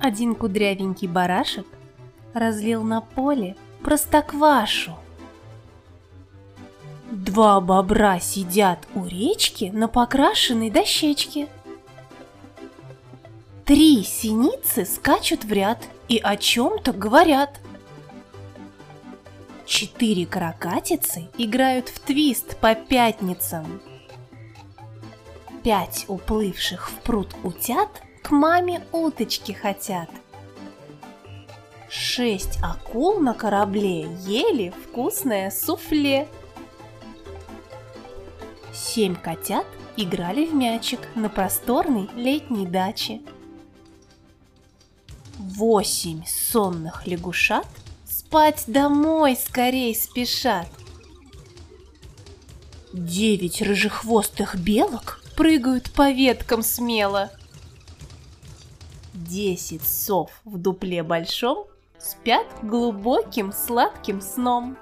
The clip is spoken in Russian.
Один кудрявенький барашек разлил на поле простоквашу. Два бобра сидят у речки на покрашенной дощечке. Три синицы скачут в ряд и о чем-то говорят. Четыре каракатицы играют в твист по пятницам. Пять уплывших в пруд утят к маме уточки хотят. Шесть акул на корабле ели вкусное суфле. Семь котят играли в мячик на просторной летней даче. Восемь сонных лягушат спать домой скорей спешат. Девять рыжехвостых белок прыгают по веткам смело. Десять сов в дупле большом спят глубоким сладким сном.